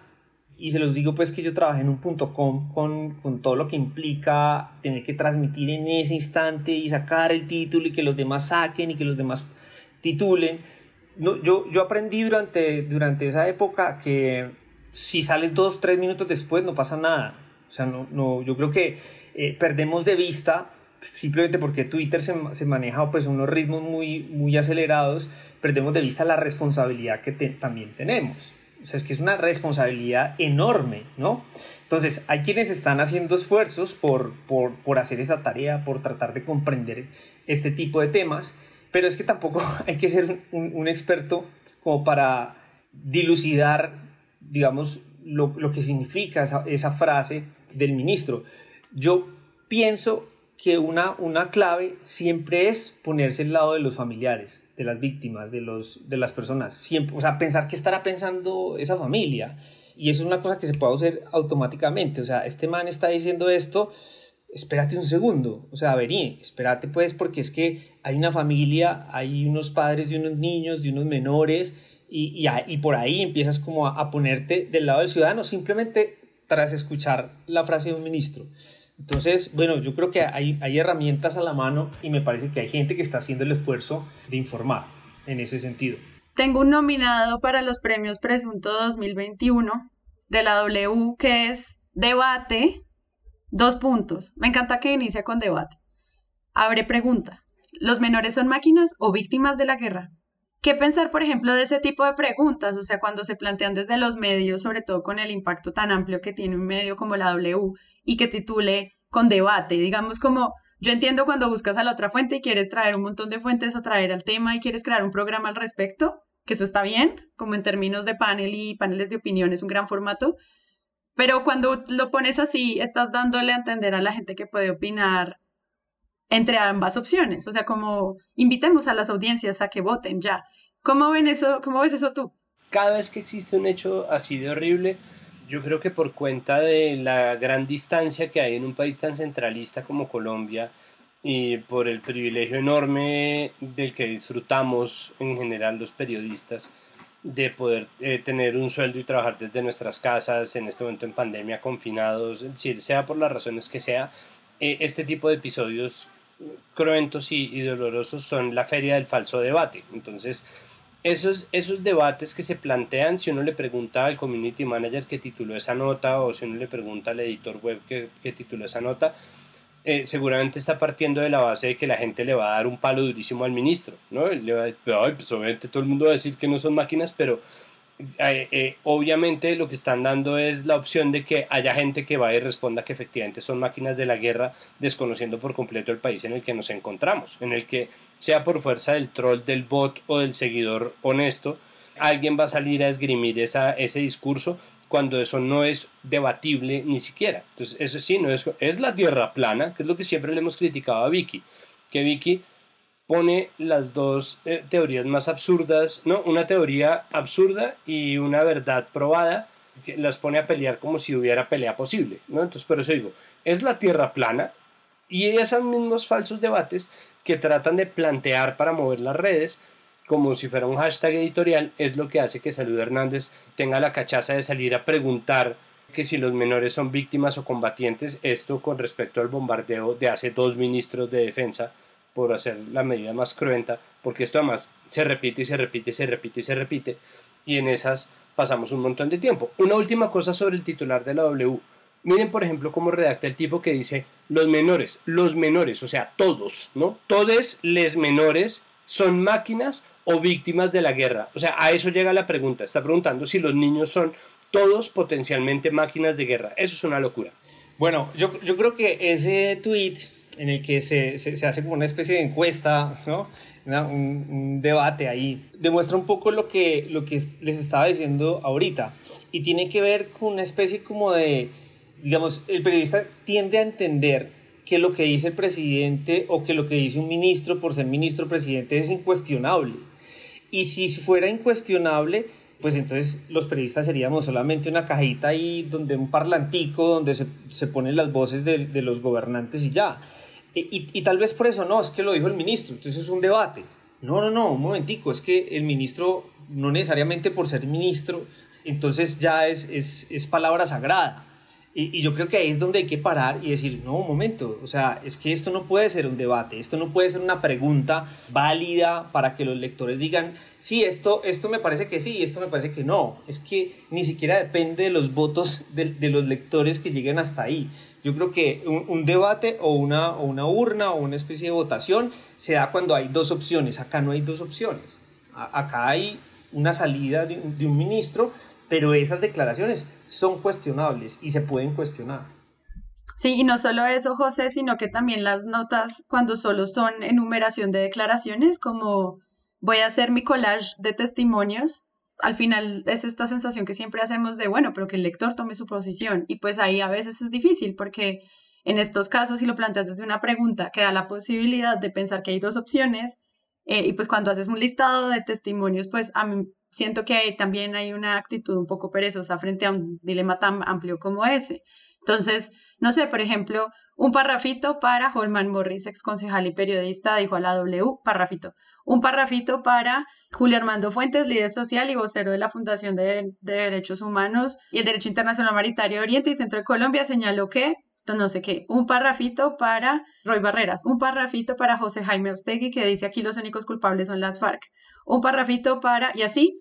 Speaker 3: y se los digo pues que yo trabajé en un punto com con, con, todo lo que implica tener que transmitir en ese instante y sacar el título y que los demás saquen y que los demás titulen. No, yo, yo aprendí durante, durante esa época que si sales dos, tres minutos después no pasa nada. O sea, no, no, yo creo que eh, perdemos de vista, simplemente porque Twitter se, se maneja pues unos ritmos muy, muy acelerados, perdemos de vista la responsabilidad que también tenemos. O sea, es que es una responsabilidad enorme, ¿no? Entonces, hay quienes están haciendo esfuerzos por, por, por hacer esa tarea, por tratar de comprender este tipo de temas, pero es que tampoco hay que ser un, un experto como para dilucidar, digamos, lo, lo que significa esa, esa, frase del ministro. Yo pienso que una, una clave siempre es ponerse al lado de los familiares de las víctimas, de, los, de las personas. Siempre, o sea, pensar qué estará pensando esa familia. Y eso es una cosa que se puede hacer automáticamente. O sea, este man está diciendo esto, espérate un segundo. O sea, vení, espérate pues, porque es que hay una familia, hay unos padres de unos niños, de unos menores, y, y, y por ahí empiezas como a, a ponerte del lado del ciudadano, simplemente tras escuchar la frase de un ministro. Entonces, bueno, yo creo que hay, herramientas a la mano y me parece que hay gente que está haciendo el esfuerzo de informar en ese sentido.
Speaker 1: tengo un nominado para los premios Presunto 2021 de la W que es debate, dos puntos. Me encanta que inicie con debate. Abre pregunta. ¿Los menores son máquinas o víctimas de la guerra? ¿Qué pensar, por ejemplo, de ese tipo de preguntas? O sea, cuando se plantean desde los medios, sobre todo con el impacto tan amplio que tiene un medio como la W y que titule con debate, digamos como yo entiendo cuando buscas a la otra fuente y quieres traer un montón de fuentes a traer al tema y quieres crear un programa al respecto, que eso está bien, como en términos de panel y paneles de opinión es un gran formato, pero cuando lo pones así, estás dándole a entender a la gente que puede opinar entre ambas opciones, o sea, como invitemos a las audiencias a que voten ya. ¿Cómo ven eso? ¿Cómo ves eso tú?
Speaker 2: Cada vez que existe un hecho así de horrible, yo creo que por cuenta de la gran distancia que hay en un país tan centralista como Colombia y por el privilegio enorme del que disfrutamos en general los periodistas de poder eh, tener un sueldo y trabajar desde nuestras casas en este momento en pandemia confinados, es decir, sea por las razones que sea, eh, este tipo de episodios cruentos y, y, dolorosos son la feria del falso debate. Entonces, esos, esos debates que se plantean, si uno le pregunta al community manager que tituló esa nota o si uno le pregunta al editor web que, que tituló esa nota, eh, seguramente está partiendo de la base de que la gente le va a dar un palo durísimo al ministro, ¿no? Le va pues obviamente todo el mundo va a decir que no son máquinas, pero eh, eh, obviamente lo que están dando es la opción de que haya gente que vaya y responda que efectivamente son máquinas de la guerra, desconociendo por completo el país en el que nos encontramos, en el que sea por fuerza del troll, del bot o del seguidor honesto, alguien va a salir a esgrimir esa, ese discurso cuando eso no es debatible ni siquiera. Entonces, eso sí, no es, es la tierra plana, que es lo que siempre le hemos criticado a Vicky, que Vicky pone las dos eh, teorías más absurdas, ¿no? Una teoría absurda y una verdad probada, que las pone a pelear como si hubiera pelea posible, ¿no? Entonces, por eso digo, es la tierra plana y esos mismos falsos debates que tratan de plantear para mover las redes, como si fuera un hashtag editorial, es lo que hace que Salud Hernández tenga la cachaza de salir a preguntar que si los menores son víctimas o combatientes, esto con respecto al bombardeo de hace dos ministros de defensa, por hacer la medida más cruenta, porque esto además se repite y se repite y se repite y se repite, y en esas pasamos un montón de tiempo. Una última cosa sobre el titular de la W. Miren, por ejemplo, cómo redacta el tipo que dice los menores, los menores, o sea, todos, ¿no? Todos les menores son máquinas o víctimas de la guerra. O sea, a eso llega la pregunta. Está preguntando si los niños son todos potencialmente máquinas de guerra. Eso es una locura.
Speaker 3: Bueno, yo, yo creo que ese tweet en el que se, se, hace como una especie de encuesta, ¿no? un, debate ahí. Demuestra un poco lo que, lo que les estaba diciendo ahorita y tiene que ver con una especie como de, digamos, el periodista tiende a entender que lo que dice el presidente o que lo que dice un ministro por ser ministro presidente es incuestionable. Y si fuera incuestionable, pues entonces los periodistas seríamos solamente una cajita ahí donde un parlantico donde se, se ponen las voces de, de los gobernantes y ya. Y, tal vez por eso no, es que lo dijo el ministro, entonces es un debate. No, no, no, un momentico, es que el ministro, no necesariamente por ser ministro, entonces ya es, es, es palabra sagrada. Y, y, yo creo que ahí es donde hay que parar y decir, no, un momento, o sea, es que esto no puede ser un debate, esto no puede ser una pregunta válida para que los lectores digan, sí, esto, esto me parece que sí, esto me parece que no. Es que ni siquiera depende de los votos de, de los lectores que lleguen hasta ahí. Yo creo que un, debate o una, o una urna o una especie de votación se da cuando hay dos opciones. Acá no hay dos opciones. acá hay una salida de, de un ministro, pero esas declaraciones son cuestionables y se pueden cuestionar.
Speaker 1: Sí, y no solo eso, José, sino que también las notas, cuando solo son enumeración de declaraciones, como voy a hacer mi collage de testimonios, al final es esta sensación que siempre hacemos de, bueno, pero que el lector tome su posición. Y pues ahí a veces es difícil porque en estos casos, si lo planteas desde una pregunta que da la posibilidad de pensar que hay dos opciones, eh, y pues cuando haces un listado de testimonios, pues a mí siento que también hay una actitud un poco perezosa frente a un dilema tan amplio como ese. Entonces, no sé, por ejemplo, un parrafito para Holman Morris, ex concejal y periodista, dijo a la W, parrafito. Un parrafito para Julio Armando Fuentes, líder social y vocero de la Fundación de, Derechos Humanos y el Derecho Internacional Humanitario Oriente y Centro de Colombia, señaló que no sé qué, un parrafito para Roy Barreras, un parrafito para José Jaime Ostegui que dice aquí los únicos culpables son las FARC, un parrafito para, y así,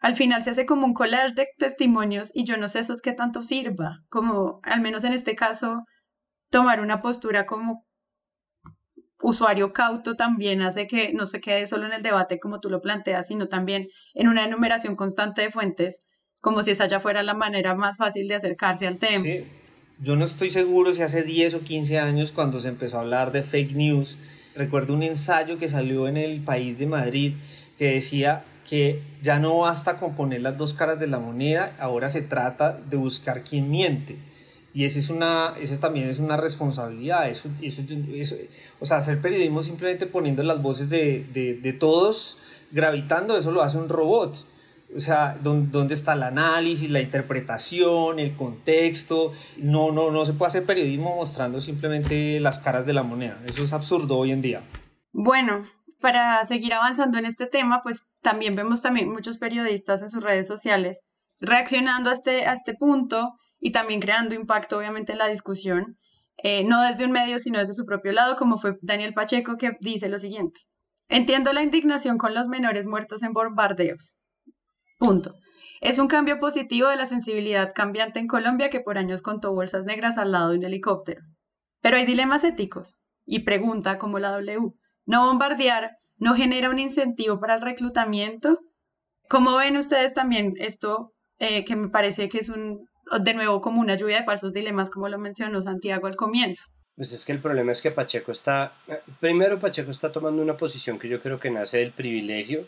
Speaker 1: al final se hace como un collage de testimonios y yo no sé eso qué tanto sirva, como al menos en este caso, tomar una postura como usuario cauto también hace que no se quede solo en el debate como tú lo planteas, sino también en una enumeración constante de fuentes, como si esa ya fuera la manera más fácil de acercarse al tema.
Speaker 3: Sí. Yo no estoy seguro si hace 10 o 15 años cuando se empezó a hablar de fake news, recuerdo un ensayo que salió en el país de Madrid que decía que ya no basta con poner las dos caras de la moneda, ahora se trata de buscar quién miente. Y esa es una, ese también es una responsabilidad. Eso, eso, o sea, hacer periodismo simplemente poniendo las voces de, de, de todos, gravitando, eso lo hace un robot o sea, ¿dónde, está el análisis, la interpretación, el contexto? No, no, no se puede hacer periodismo mostrando simplemente las caras de la moneda. Eso es absurdo hoy en día.
Speaker 1: Bueno, para seguir avanzando en este tema, pues también vemos también muchos periodistas en sus redes sociales reaccionando a este, a este punto y también creando impacto, obviamente, en la discusión, eh, no desde un medio, sino desde su propio lado, como fue Daniel Pacheco, que dice lo siguiente. Entiendo la indignación con los menores muertos en bombardeos Punto. Es un cambio positivo de la sensibilidad cambiante en Colombia que por años contó bolsas negras al lado de un helicóptero. Pero hay dilemas éticos. Y pregunta como la W. ¿No bombardear no genera un incentivo para el reclutamiento? ¿Cómo ven ustedes también esto eh, que me parece que es un, de nuevo como una lluvia de falsos dilemas, como lo mencionó Santiago al comienzo?
Speaker 2: Pues es que el problema es que Pacheco está, primero Pacheco está tomando una posición que yo creo que nace del privilegio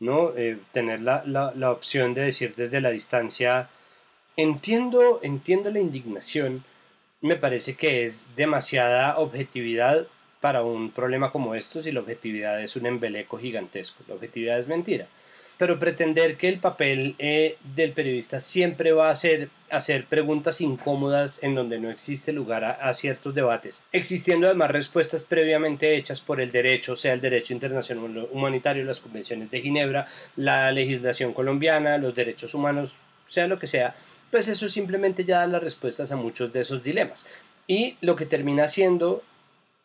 Speaker 2: ¿no? Eh, tener la, la, opción de decir desde la distancia, entiendo, entiendo la indignación, me parece que es demasiada objetividad para un problema como estos y la objetividad es un embeleco gigantesco, la objetividad es mentira pero pretender que el papel eh, del periodista siempre va a ser hacer preguntas incómodas en donde no existe lugar a, ciertos debates, existiendo además respuestas previamente hechas por el derecho, sea el derecho internacional humanitario, las convenciones de Ginebra, la legislación colombiana, los derechos humanos, sea lo que sea, pues eso simplemente ya da las respuestas a muchos de esos dilemas. Y lo que termina siendo,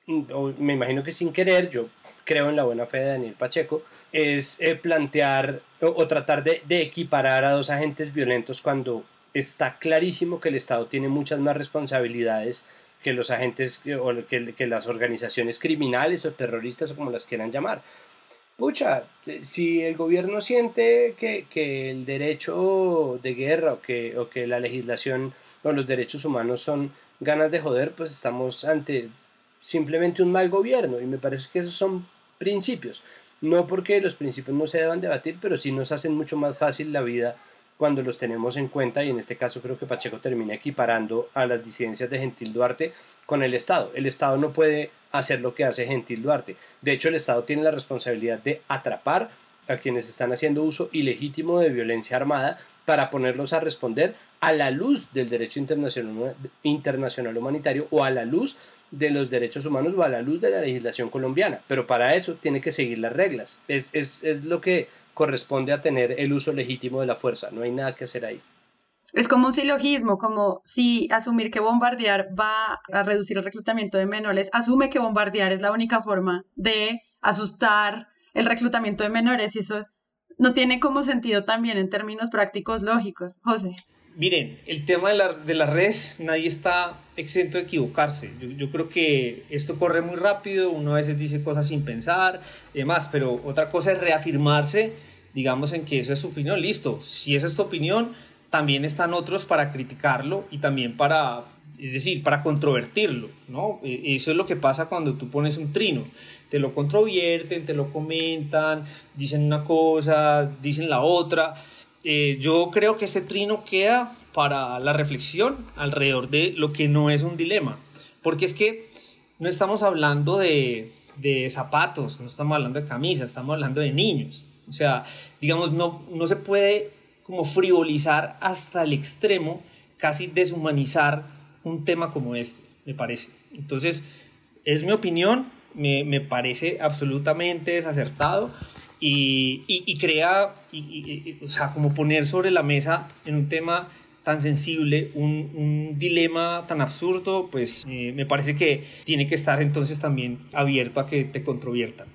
Speaker 2: me imagino que sin querer, yo creo en la buena fe de Daniel Pacheco, es eh, plantear o, tratar de, equiparar a dos agentes violentos cuando está clarísimo que el Estado tiene muchas más responsabilidades que los agentes o que, que las organizaciones criminales o terroristas o como las quieran llamar. Pucha, eh, si el gobierno siente que, que el derecho de guerra o que, o que la legislación o los derechos humanos son ganas de joder, pues estamos ante simplemente un mal gobierno y me parece que esos son principios. No porque los principios no se deban debatir, pero sí nos hacen mucho más fácil la vida cuando los tenemos en cuenta y en este caso creo que Pacheco termina equiparando a las disidencias de Gentil Duarte con el Estado. El Estado no puede hacer lo que hace Gentil Duarte. De hecho, el Estado tiene la responsabilidad de atrapar a quienes están haciendo uso ilegítimo de violencia armada para ponerlos a responder a la luz del derecho internacional, internacional humanitario o a la luz de los derechos humanos o a la luz de la legislación colombiana, pero para eso tiene que seguir las reglas. Es, es, es lo que corresponde a tener el uso legítimo de la fuerza, no hay nada que hacer ahí.
Speaker 1: Es como un silogismo, como si asumir que bombardear va a reducir el reclutamiento de menores, asume que bombardear es la única forma de asustar el reclutamiento de menores y eso no tiene como sentido también en términos prácticos lógicos. José.
Speaker 3: Miren, el tema de, la, de las redes, nadie está exento de equivocarse. Yo, creo que esto corre muy rápido, uno a veces dice cosas sin pensar y demás, pero otra cosa es reafirmarse, digamos, en que esa es su opinión. Listo, si esa es tu opinión, también están otros para criticarlo y también para, es decir, para controvertirlo, ¿no? E, eso es lo que pasa cuando tú pones un trino. Te lo controvierten, te lo comentan, dicen una cosa, dicen la otra eh, yo creo que este trino queda para la reflexión alrededor de lo que no es un dilema. Porque es que no estamos hablando de, de zapatos, no estamos hablando de camisas, estamos hablando de niños. O sea, digamos, no, no se puede como frivolizar hasta el extremo, casi deshumanizar un tema como este, me parece. Entonces, es mi opinión, me, me parece absolutamente desacertado y, y, crea, y, o sea, como poner sobre la mesa en un tema tan sensible, un, un dilema tan absurdo, pues eh, me parece que tiene que estar entonces también abierto a que te controviertan.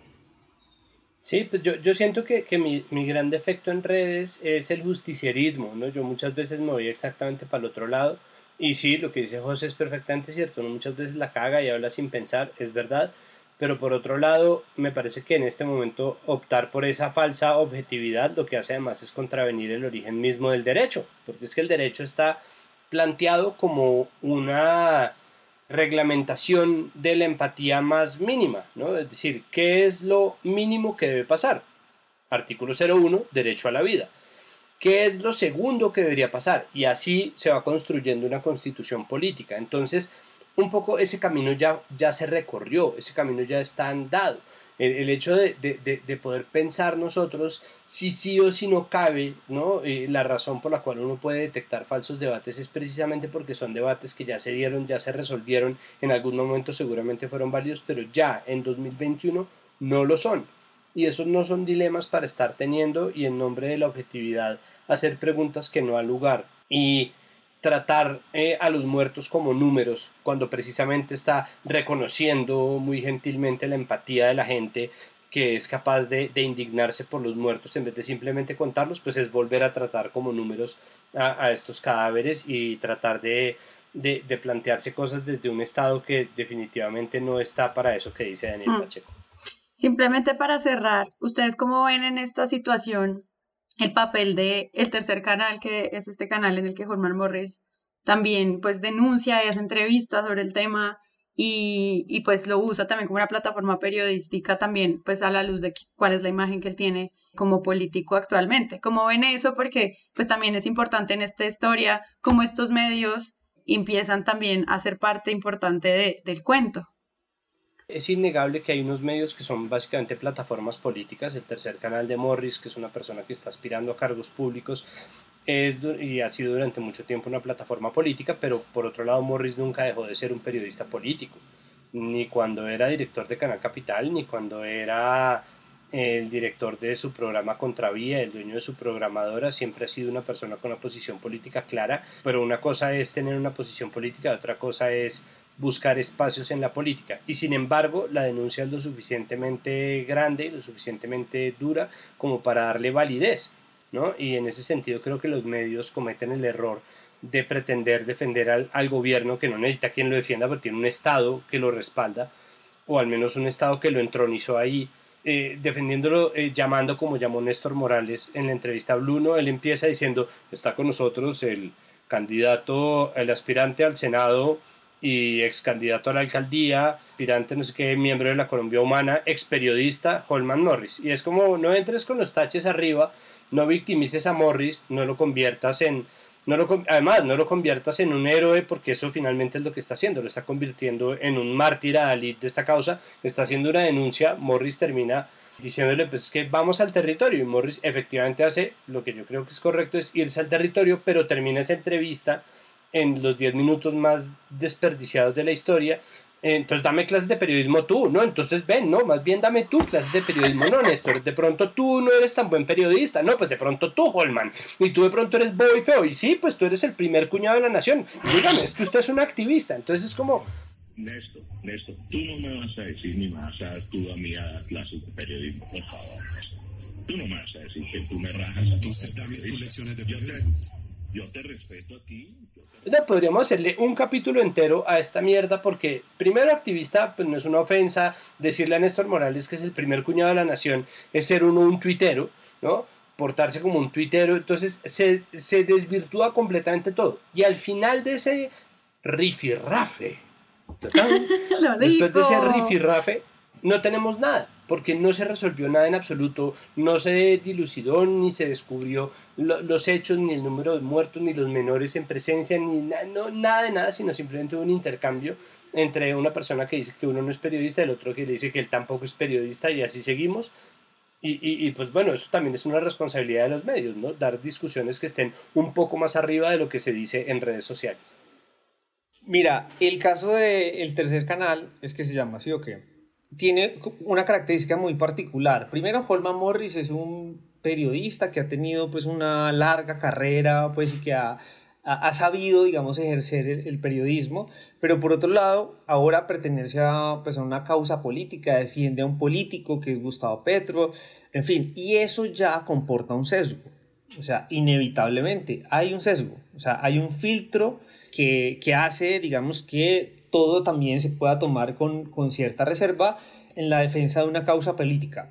Speaker 2: Sí, pues yo, yo siento que, que mi, mi, gran defecto en redes es el justicierismo, ¿no? Yo muchas veces me voy exactamente para el otro lado y sí, lo que dice José es perfectamente cierto, ¿no? Muchas veces la caga y habla sin pensar, es verdad, pero por otro lado, me parece que en este momento optar por esa falsa objetividad lo que hace además es contravenir el origen mismo del derecho, porque es que el derecho está planteado como una reglamentación de la empatía más mínima, ¿no? Es decir, ¿qué es lo mínimo que debe pasar? Artículo 01, derecho a la vida. ¿Qué es lo segundo que debería pasar? Y así se va construyendo una constitución política. Entonces, un poco ese camino ya, ya se recorrió, ese camino ya está andado. El, hecho de, de, poder pensar nosotros si sí o si no cabe, ¿no? la razón por la cual uno puede detectar falsos debates es precisamente porque son debates que ya se dieron, ya se resolvieron, en algún momento seguramente fueron válidos, pero ya en 2021 no lo son. Y esos no son dilemas para estar teniendo y en nombre de la objetividad hacer preguntas que no ha lugar. Y tratar eh, a los muertos como números, cuando precisamente está reconociendo muy gentilmente la empatía de la gente que es capaz de, indignarse por los muertos en vez de simplemente contarlos, pues es volver a tratar como números a, estos cadáveres y tratar de, de, plantearse cosas desde un estado que definitivamente no está para eso que dice Daniel mm. Pacheco.
Speaker 1: Simplemente para cerrar, ¿ustedes cómo ven en esta situación el papel de el tercer canal, que es este canal en el que Jorman Morris también pues denuncia y hace entrevistas sobre el tema y, y, pues lo usa también como una plataforma periodística también pues a la luz de cuál es la imagen que él tiene como político actualmente. ¿Cómo ven eso? Porque pues también es importante en esta historia cómo estos medios empiezan también a ser parte importante de, del cuento.
Speaker 2: Es innegable que hay unos medios que son básicamente plataformas políticas. El tercer canal de Morris, que es una persona que está aspirando a cargos públicos, es y ha sido durante mucho tiempo una plataforma política, pero por otro lado Morris nunca dejó de ser un periodista político, ni cuando era director de Canal Capital, ni cuando era el director de su programa Contravía, el dueño de su programadora, siempre ha sido una persona con una posición política clara, pero una cosa es tener una posición política, otra cosa es buscar espacios en la política. Y sin embargo, la denuncia es lo suficientemente grande, lo suficientemente dura como para darle validez. ¿no? Y en ese sentido creo que los medios cometen el error de pretender defender al, gobierno que no necesita quien lo defienda, pero tiene un Estado que lo respalda, o al menos un Estado que lo entronizó ahí, eh, defendiéndolo, eh, llamando como llamó Néstor Morales en la entrevista a Bluno, él empieza diciendo, está con nosotros el candidato, el aspirante al Senado y ex candidato a la alcaldía, aspirante no sé qué, miembro de la Colombia Humana, ex periodista, Holman Morris. Y es como, no entres con los taches arriba, no victimices a Morris, no lo conviertas en... No lo, además, no lo conviertas en un héroe porque eso finalmente es lo que está haciendo, lo está convirtiendo en un mártir a de esta causa, está haciendo una denuncia, Morris termina diciéndole pues que vamos al territorio y Morris efectivamente hace lo que yo creo que es correcto es irse al territorio pero termina esa entrevista en los 10 minutos más desperdiciados de la historia. Entonces dame clases de periodismo tú, ¿no? Entonces ven, ¿no? Más bien dame tú clases de periodismo, no, Néstor. De pronto tú no eres tan buen periodista, no, pues de pronto tú, Holman. Y tú de pronto eres boy feo. Y sí, pues tú eres el primer cuñado de la nación. Dígame, es que usted es un activista. Entonces es como...
Speaker 10: Néstor, Néstor, tú no me vas a decir ni me vas a dar tú a mí a dar clases de periodismo, por favor. Tú no me vas a decir que tú me rajas. Entonces dame tus lecciones de periodismo. Yo te respeto a ti
Speaker 2: podríamos hacerle un capítulo entero a esta mierda porque primero activista pues no es una ofensa decirle a Néstor Morales que es el primer cuñado de la nación es ser uno un tuitero no portarse como un tuitero. Entonces se, se desvirtúa completamente todo. Y al final de ese rifirrafe después de ese rifirrafe no tenemos nada porque no se resolvió nada en absoluto, no se dilucidó ni se descubrió los hechos, ni el número de muertos, ni los menores en presencia, ni no, nada de nada, sino simplemente un intercambio entre una persona que dice que uno no es periodista y el otro que le dice que él tampoco es periodista y así seguimos. Y, y, pues bueno, eso también es una responsabilidad de los medios, ¿no? Dar discusiones que estén un poco más arriba de lo que se dice en redes sociales.
Speaker 3: Mira, el caso del tercer canal es que se llama así o qué tiene una característica muy particular. Primero, Holman Morris es un periodista que ha tenido pues una larga carrera pues y que ha ha, sabido, digamos, ejercer el, periodismo, pero por otro lado, ahora pertenece a, pues, a una causa política, defiende a un político que es Gustavo Petro, en fin, y eso ya comporta un sesgo. O sea, inevitablemente hay un sesgo, o sea, hay un filtro que, que hace, digamos, que todo también se pueda tomar con, con cierta reserva en la defensa de una causa política.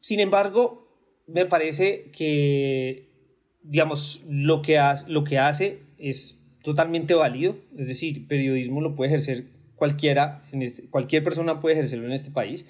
Speaker 3: Sin embargo, me parece que digamos, lo que, hace, lo que hace es totalmente válido, es decir, periodismo lo puede ejercer cualquiera, cualquier persona puede ejercerlo en este país,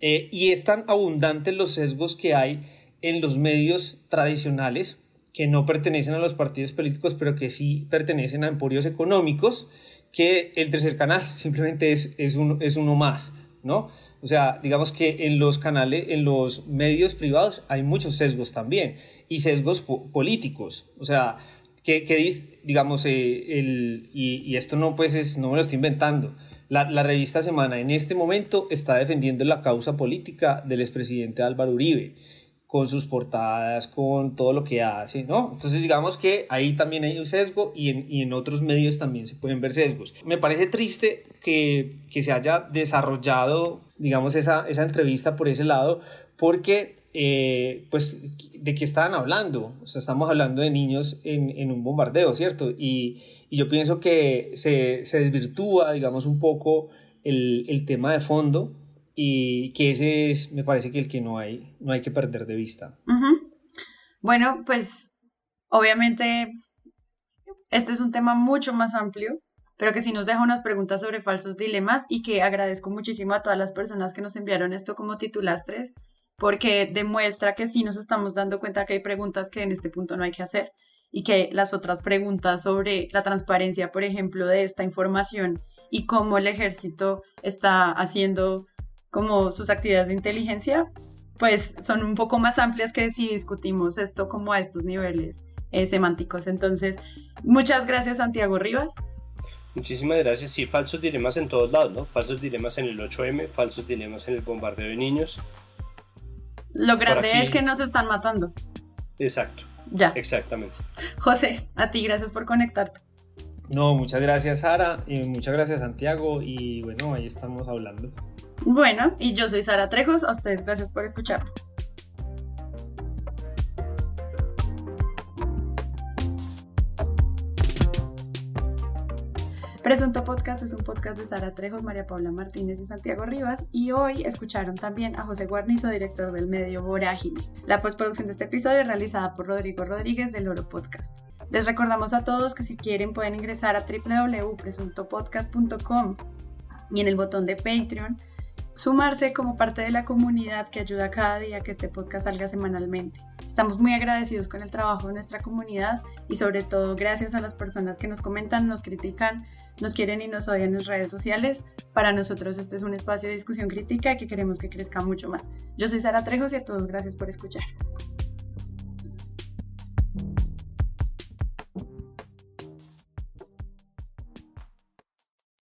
Speaker 3: eh, y es tan abundante los sesgos que hay en los medios tradicionales que no pertenecen a los partidos políticos, pero que sí pertenecen a emporios económicos, que el tercer canal simplemente es, es, es uno más, ¿no? O sea, digamos que en los canales, en los medios privados hay muchos sesgos también y sesgos políticos. O sea, que, que digamos, eh, el, y, esto no, pues es, no me lo estoy inventando. La, la, revista Semana en este momento está defendiendo la causa política del expresidente Álvaro Uribe, con sus portadas, con todo lo que hace, ¿no? Entonces digamos que ahí también hay un sesgo y en, y en otros medios también se pueden ver sesgos. Me parece triste que, que se haya desarrollado, digamos, esa, esa entrevista por ese lado, porque eh, pues, ¿de qué estaban hablando? O sea, estamos hablando de niños en, en un bombardeo, ¿cierto? Y, y yo pienso que se, se, desvirtúa, digamos, un poco el, el, tema de fondo y que ese es, me parece que el que no hay, no hay que perder de vista.
Speaker 1: Bueno, pues, obviamente, este es un tema mucho más amplio pero que sí nos deja unas preguntas sobre falsos dilemas y que agradezco muchísimo a todas las personas que nos enviaron esto como titulastres porque demuestra que sí nos estamos dando cuenta que hay preguntas que en este punto no hay que hacer y que las otras preguntas sobre la transparencia, por ejemplo, de esta información y cómo el ejército está haciendo como sus actividades de inteligencia, pues son un poco más amplias que si discutimos esto como a estos niveles eh, semánticos. Entonces, muchas gracias Santiago Rivas.
Speaker 2: Muchísimas gracias. Sí, falsos dilemas en todos lados, ¿no? Falsos dilemas en el 8M, falsos dilemas en el bombardeo de niños,
Speaker 1: lo grande es que nos están matando.
Speaker 2: Exacto. Ya. Exactamente.
Speaker 1: José, a ti gracias por conectarte.
Speaker 3: No, muchas gracias Sara y muchas gracias Santiago y bueno, ahí estamos hablando.
Speaker 1: Bueno, y yo soy Sara Trejos, a ustedes gracias por escucharme. Presunto Podcast es un podcast de Sara Trejos, María Paula Martínez y Santiago Rivas y hoy escucharon también a José Guarnizo, director del medio Vorágine. La postproducción de este episodio es realizada por Rodrigo Rodríguez del Oro Podcast. Les recordamos a todos que si quieren pueden ingresar a www.presuntopodcast.com y en el botón de Patreon sumarse como parte de la comunidad que ayuda cada día que este podcast salga semanalmente. Estamos muy agradecidos con el trabajo de nuestra comunidad y sobre todo gracias a las personas que nos comentan, nos critican, nos quieren y nos odian en redes sociales. Para nosotros este es un espacio de discusión crítica que queremos que crezca mucho más. Yo soy Sara Trejos y a todos gracias por escuchar.